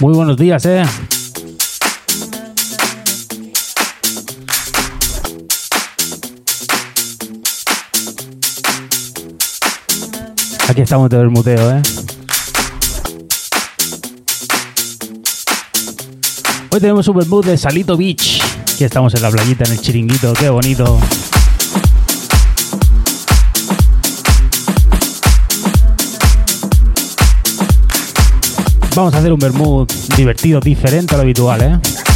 Muy buenos días, ¿eh? Aquí estamos de Bermuteo, ¿eh? Hoy tenemos un Bermud de Salito Beach. Aquí estamos en la playita, en el chiringuito, qué bonito. Vamos a hacer un Bermud divertido, diferente a lo habitual, ¿eh?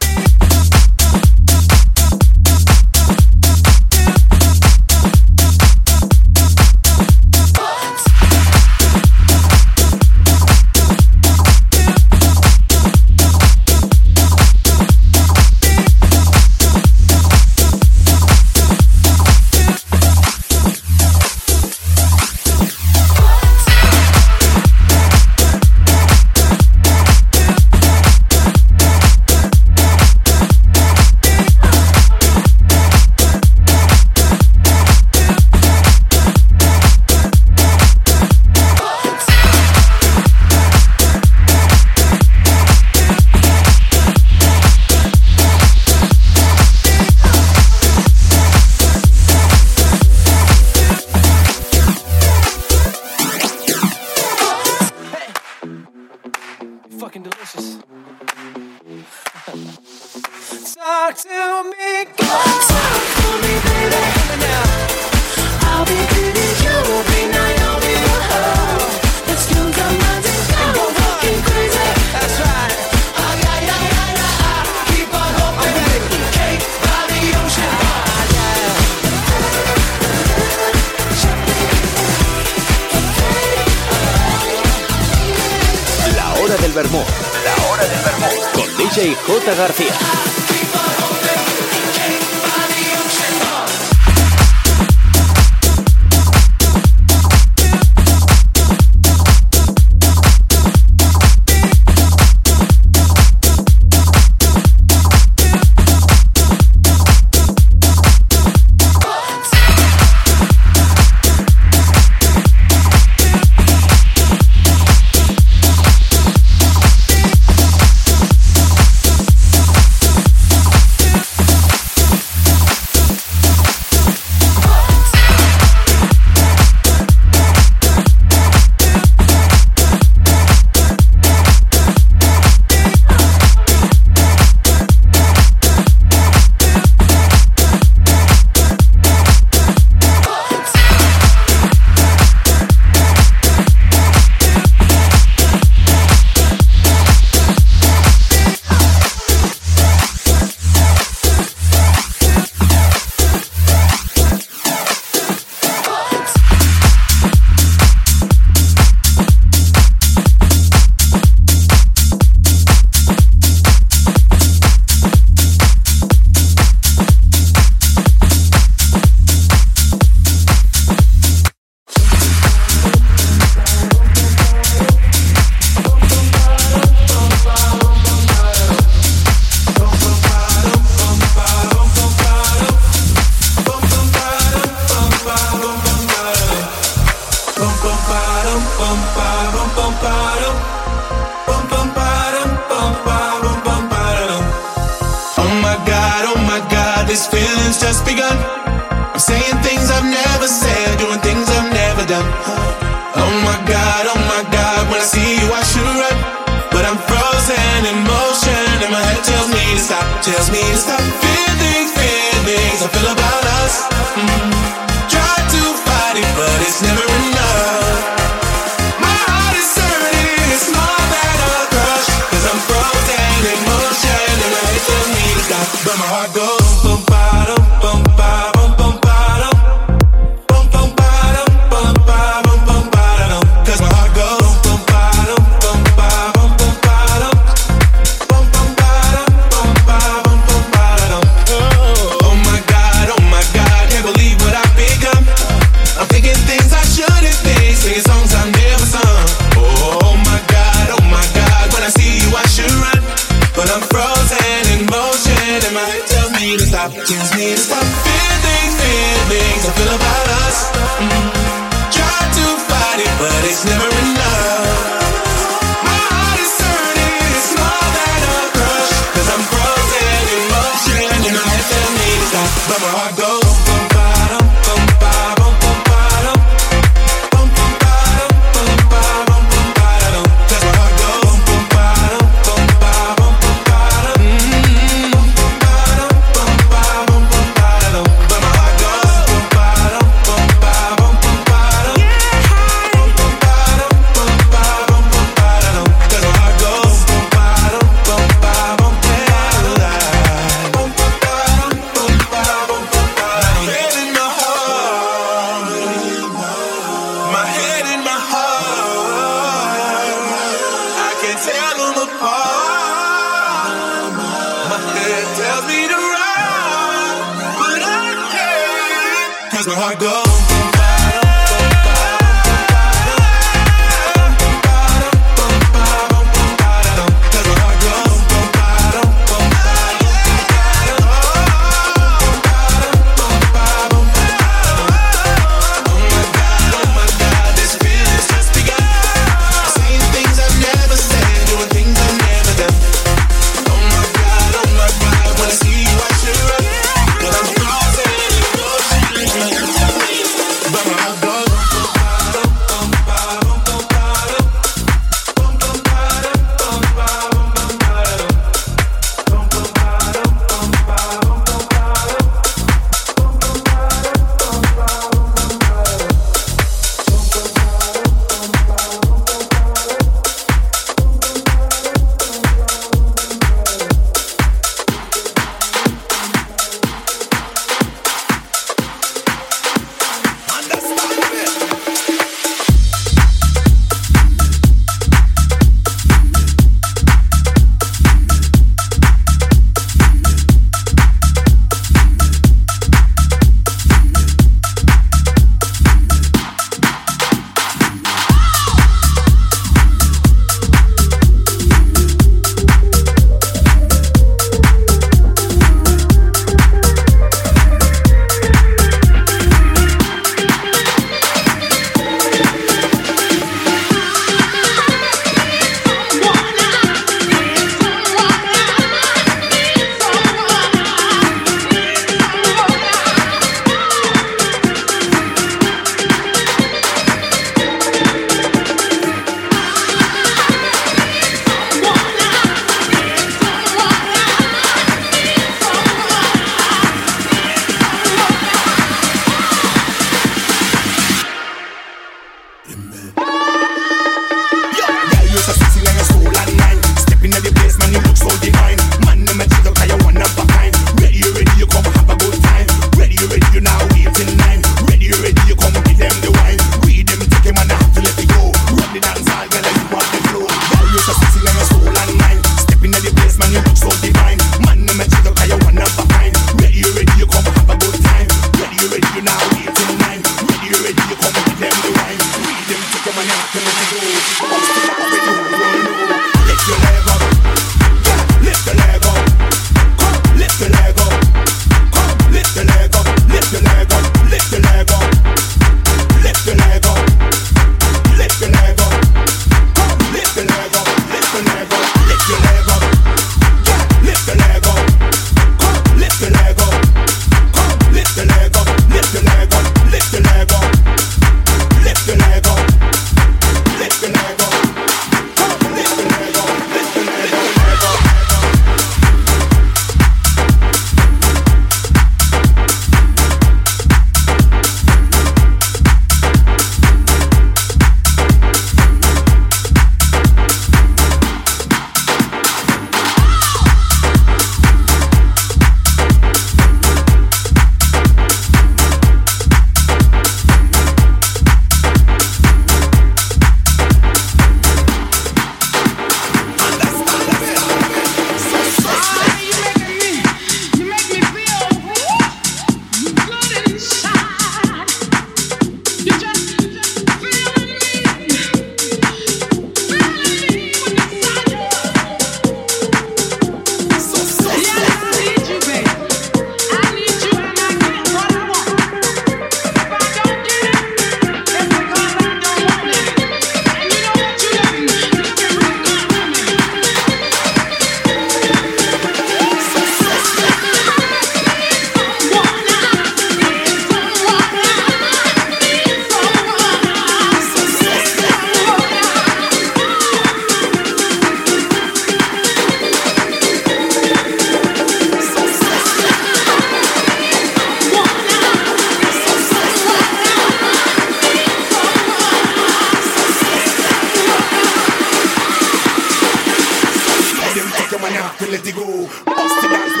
you wanna to let it go.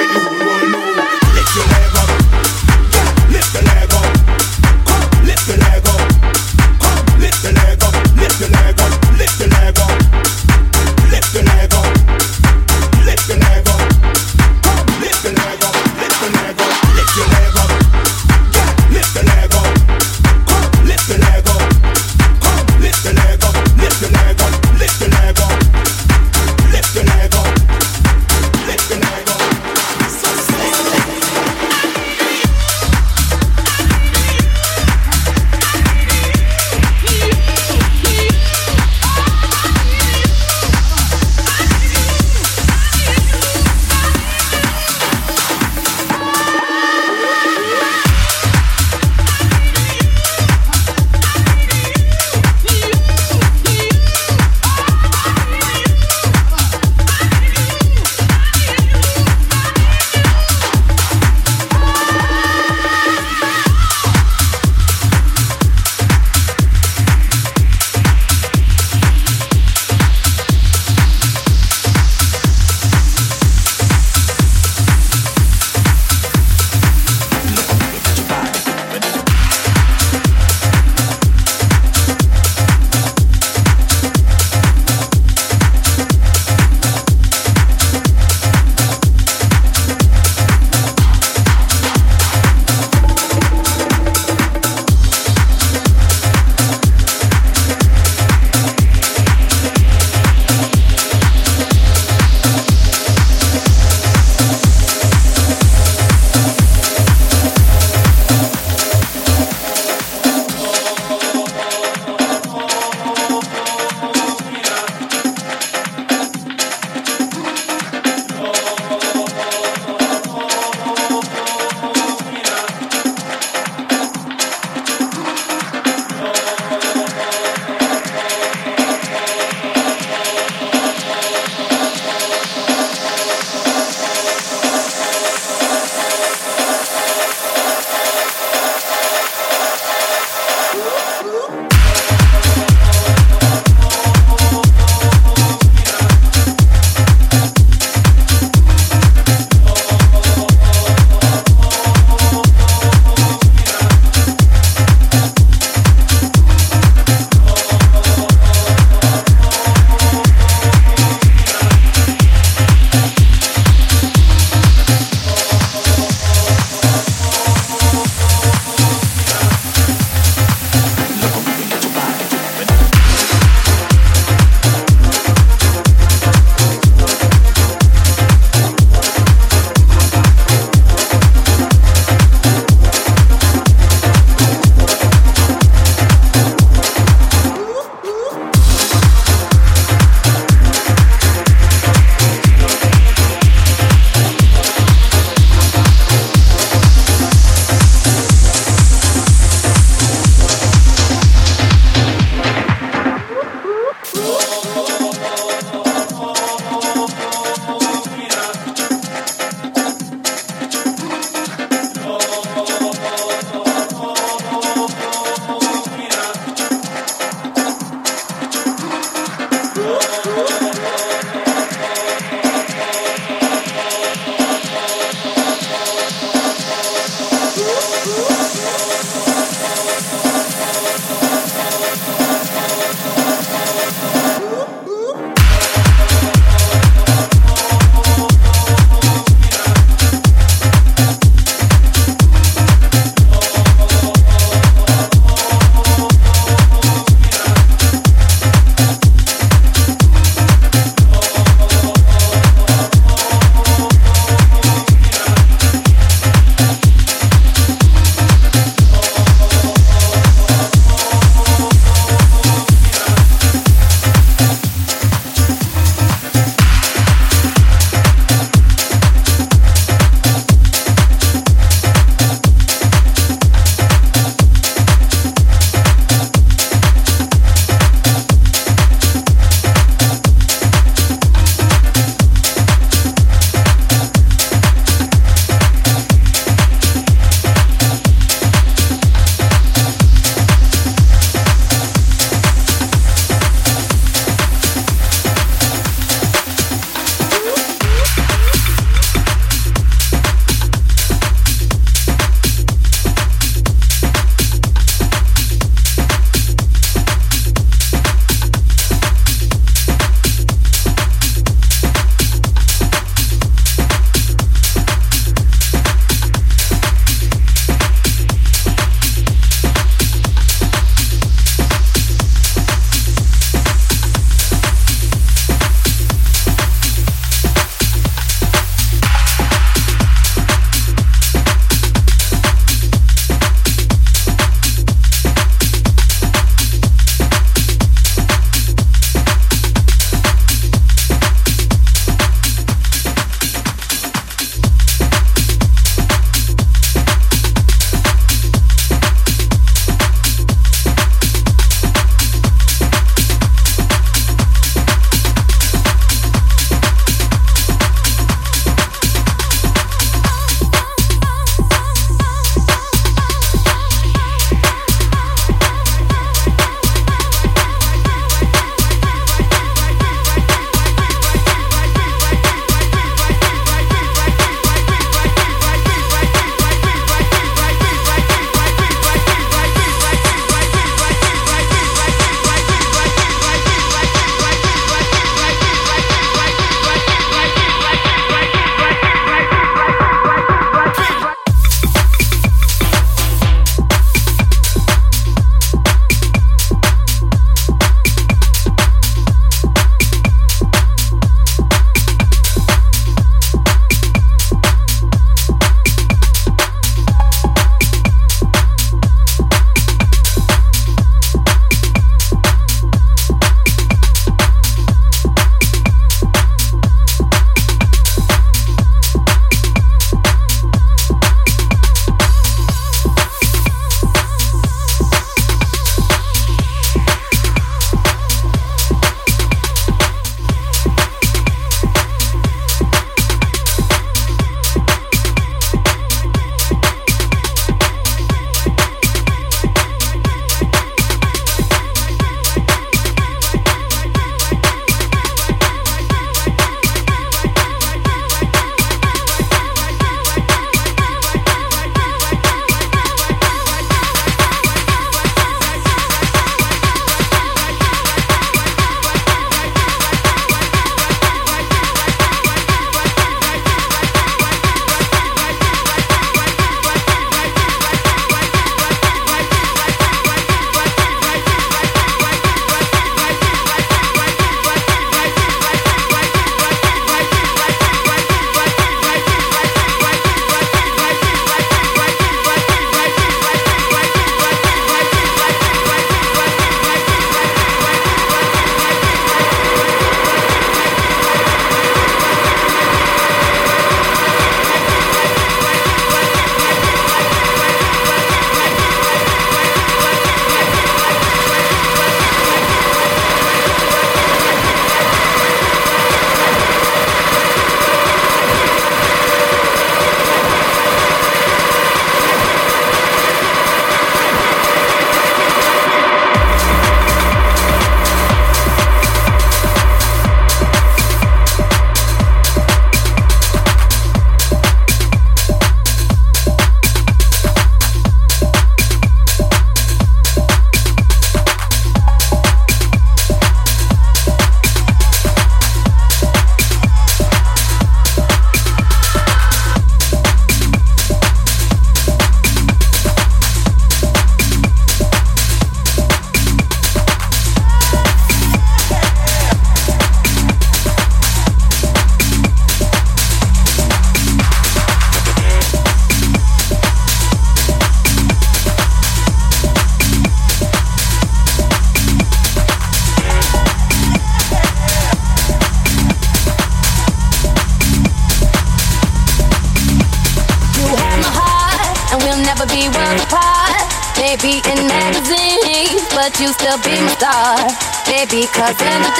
because in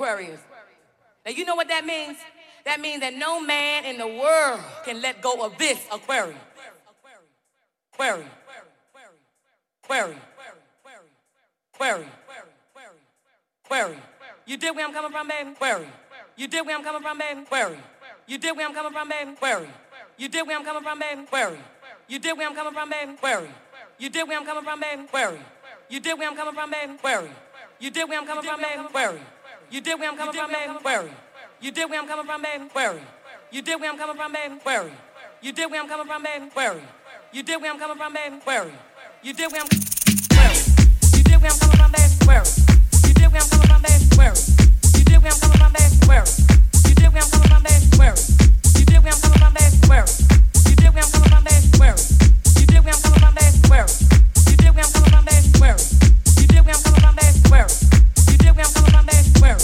Aquarius. Now, you know what that means? That means that no man in the world can let go of this aquarium. Aquarium. Aquarium. Aquarium. Aquarium. You dig where I'm coming from, baby? Aquarium. You dig where I'm coming from, baby? Aquarium. You dig where I'm coming from, baby? Aquarium. You dig where I'm coming from, baby? Aquarium. You dig where I'm coming from, baby? Aquarium. You dig where I'm coming from, baby? Aquarium. You dig where I'm coming from, baby? Aquarium. You dig where I'm coming from, baby? Aquarium. You dig where I'm coming from, baby? Aquarium. You dig where I'm coming from, baby? Aquarium. You dig where I'm coming from, baby? Aquarium. You dig where I'm coming from, baby? Aquarium. You dig where I'm coming from, baby? Aquarium. You dig where I'm. You dig where I'm coming from, baby? Aquarium. You dig where I'm coming from, baby? Aquarium. You dig where I'm coming from, baby? Aquarium. You dig where I'm coming from, baby? Aquarium. You dig where I'm coming from, baby? Aquarium. You dig where I'm coming from, baby? Aquarium. You dig where I'm coming from, baby? Where. You dig where I'm coming from, baby? Where. You dig where I'm coming from, baby? Where where?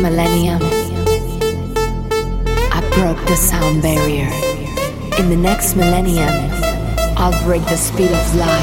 Millennium. I broke the sound barrier. In the next millennium, I'll break the speed of light.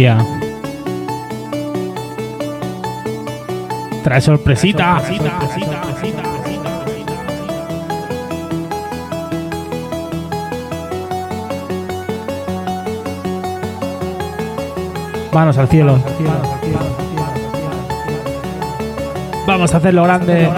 Familia. Trae sorpresita. Manos al cielo. Vamos a hacerlo grande.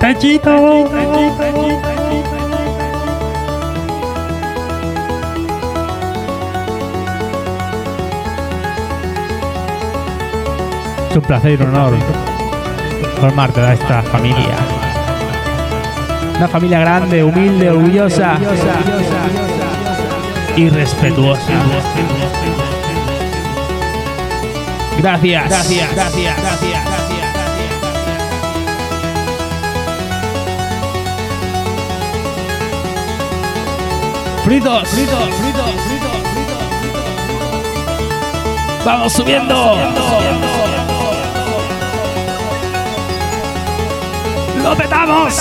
Tachito. Es un placer y un honor formarte de esta familia. Una familia grande, humilde, orgullosa y respetuosa. Gracias. Gracias. Gracias. Gracias. Fritos, fritos, fritos, fritos, fritos. Vamos subiendo. Lo petamos.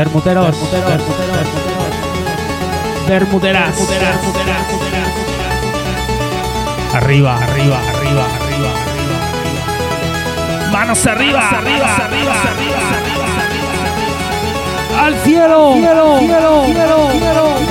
Bermuteros, Bermuteras, Arriba, arriba, arriba, arriba, arriba, arriba. Manos arriba, arriba, arriba, arriba, Al cielo, cielo, cielo, cielo, cielo,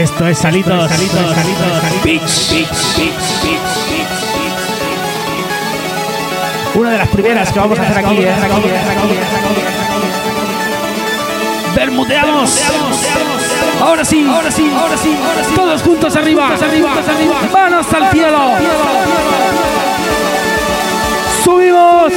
Esto es Salitos, Salitos, Salitos, Beach. Una de las primeras que vamos a hacer aquí, ¿eh? Bermudeamos. Ahora sí, ahora sí, ahora sí, todos juntos arriba, arriba, arriba, manos al cielo. Subimos.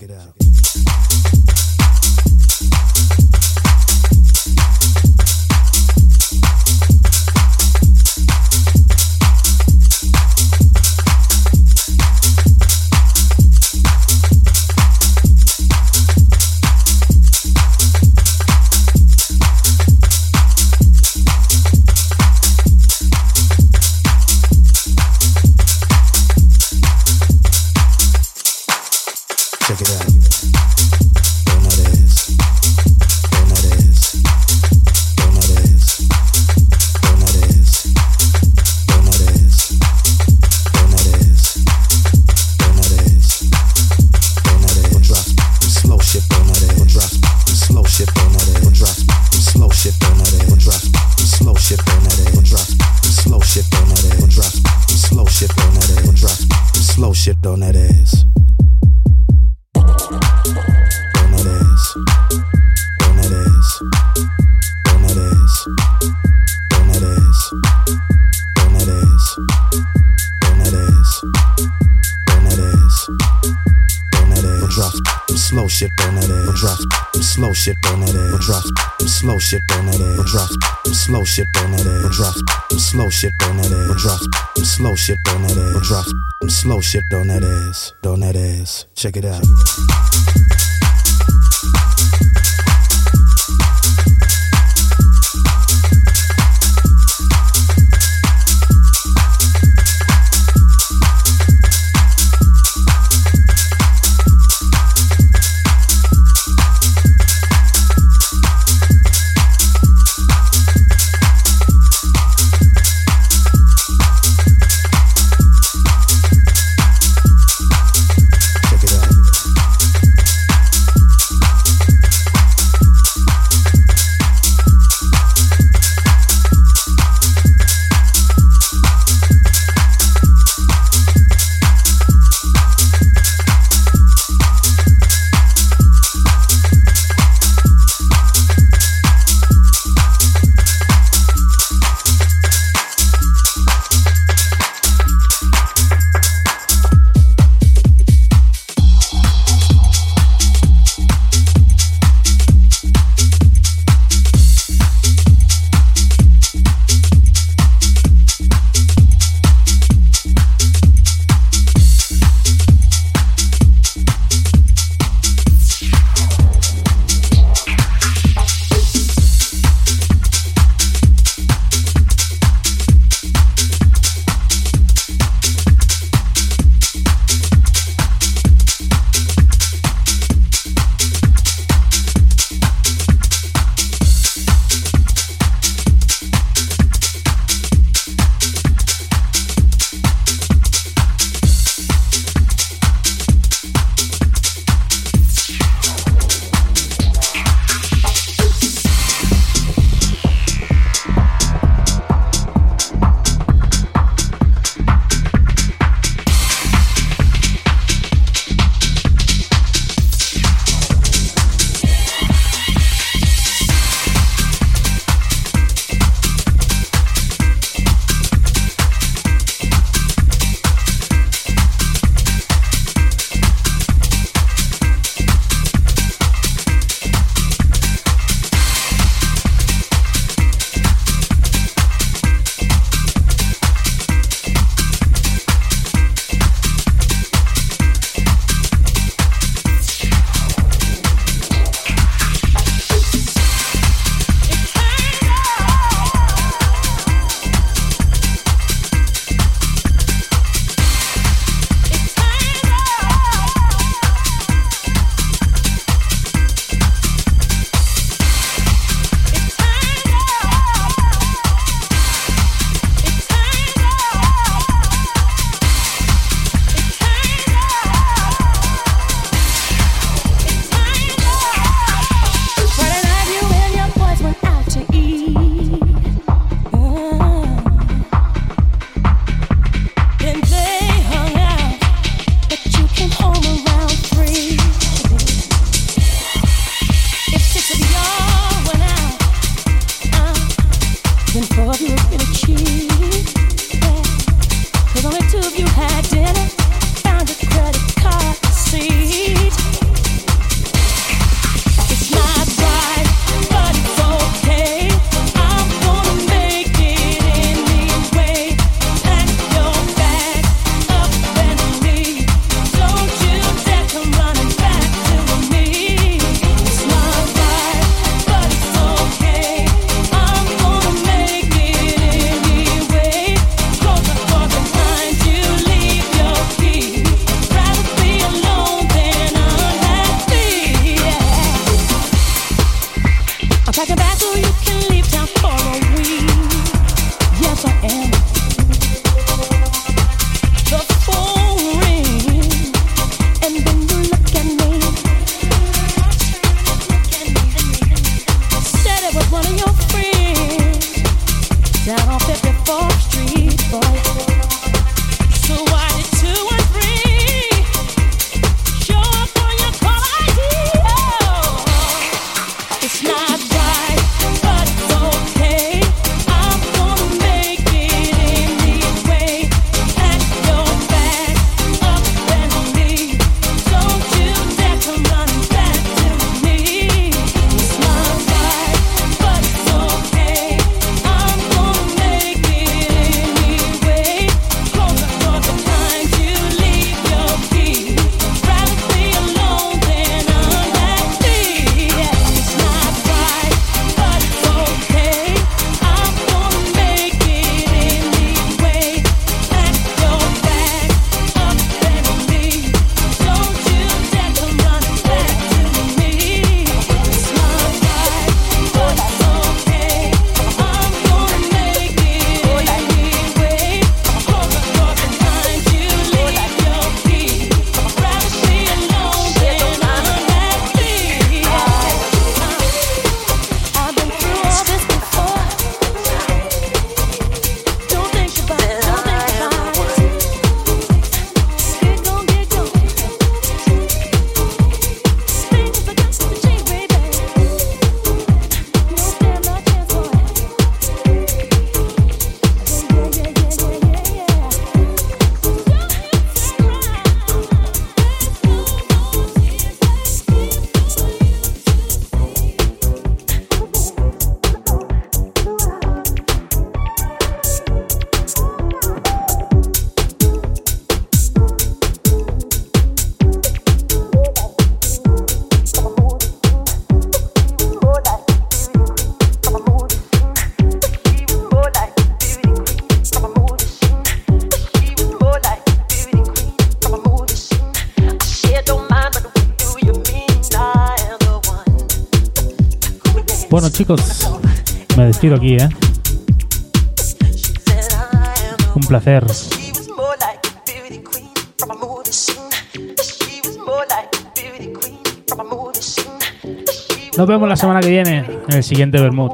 check it out. shit on that ass, on that ass. Check it out. aquí, ¿eh? Un placer. Nos vemos la semana que viene en el siguiente Bermud.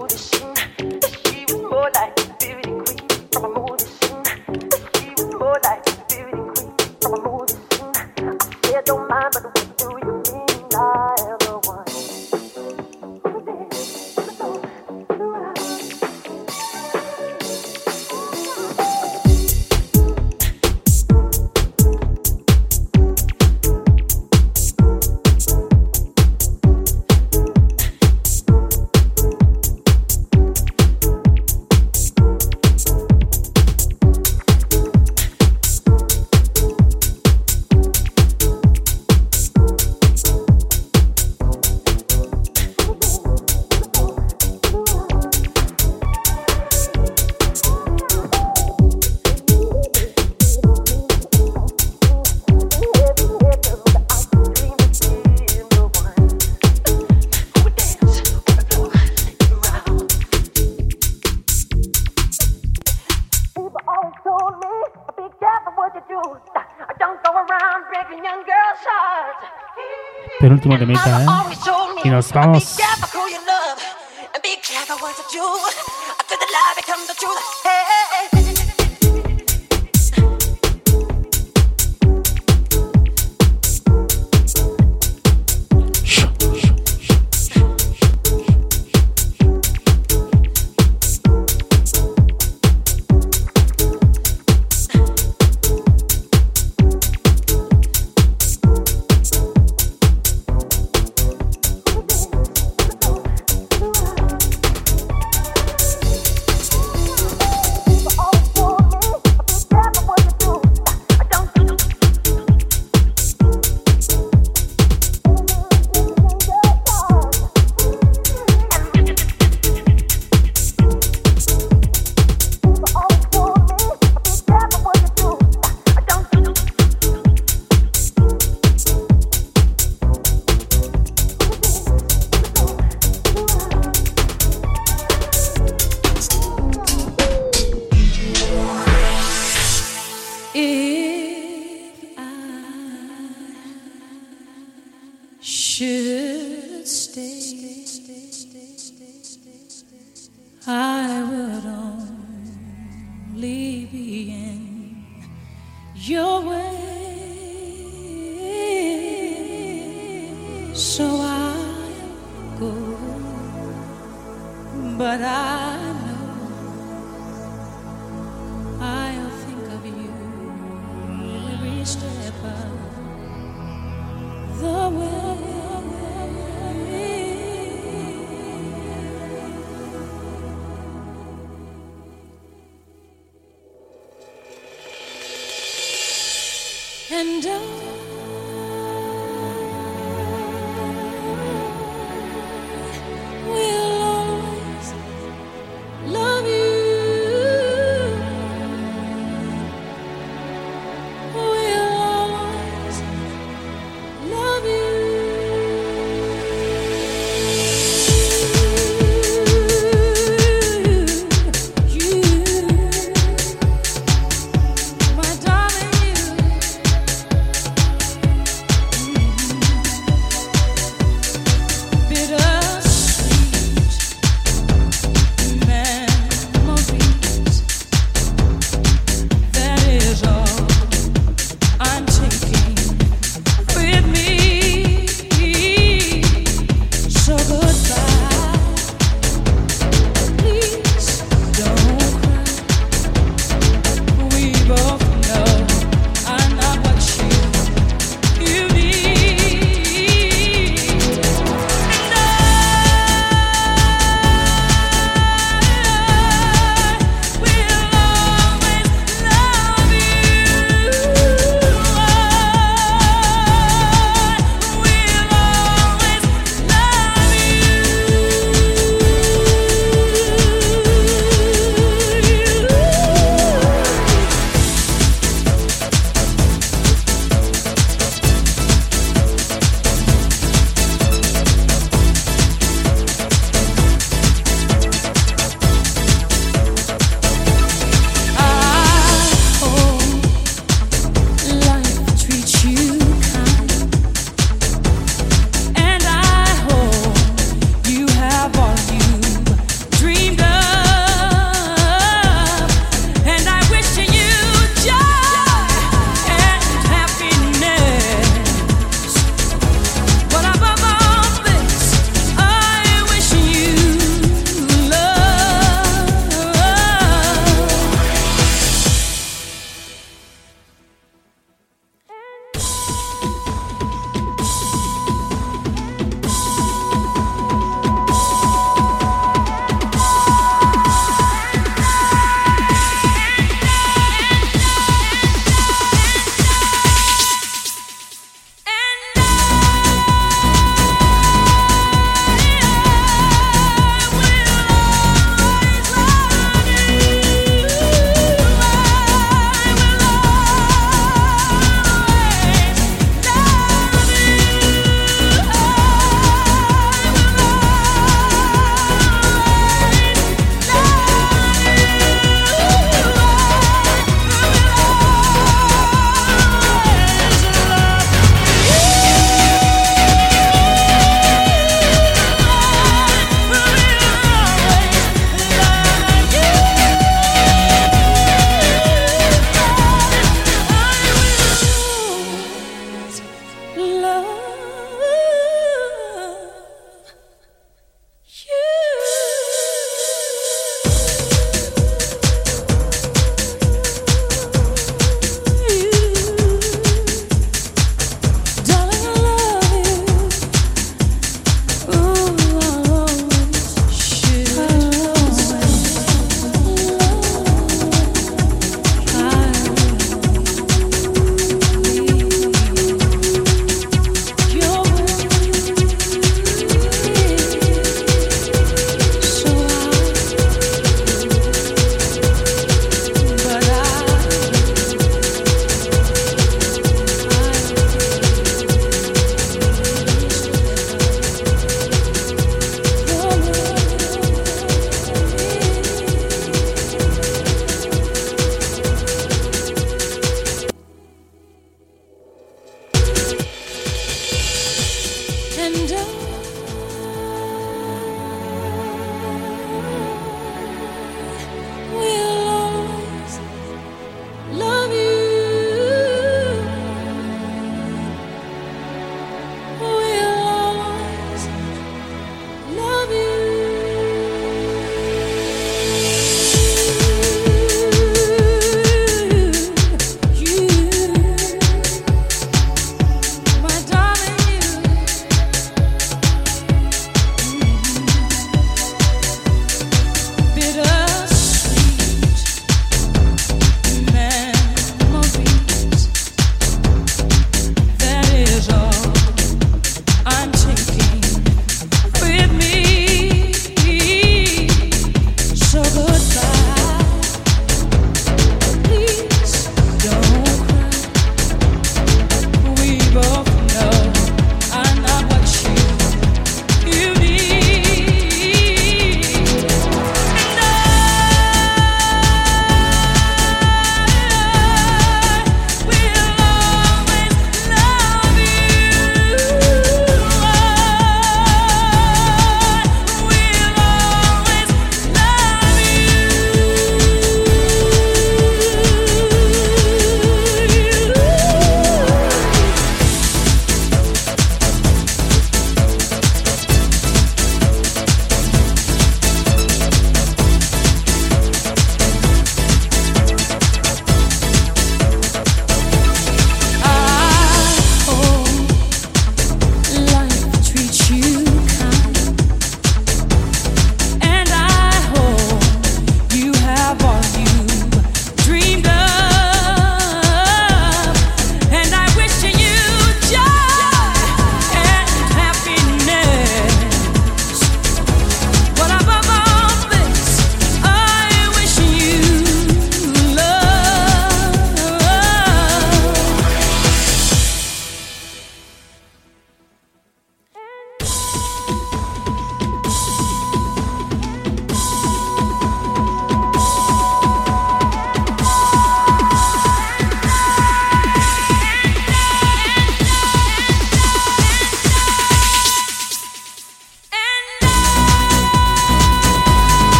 wanted to make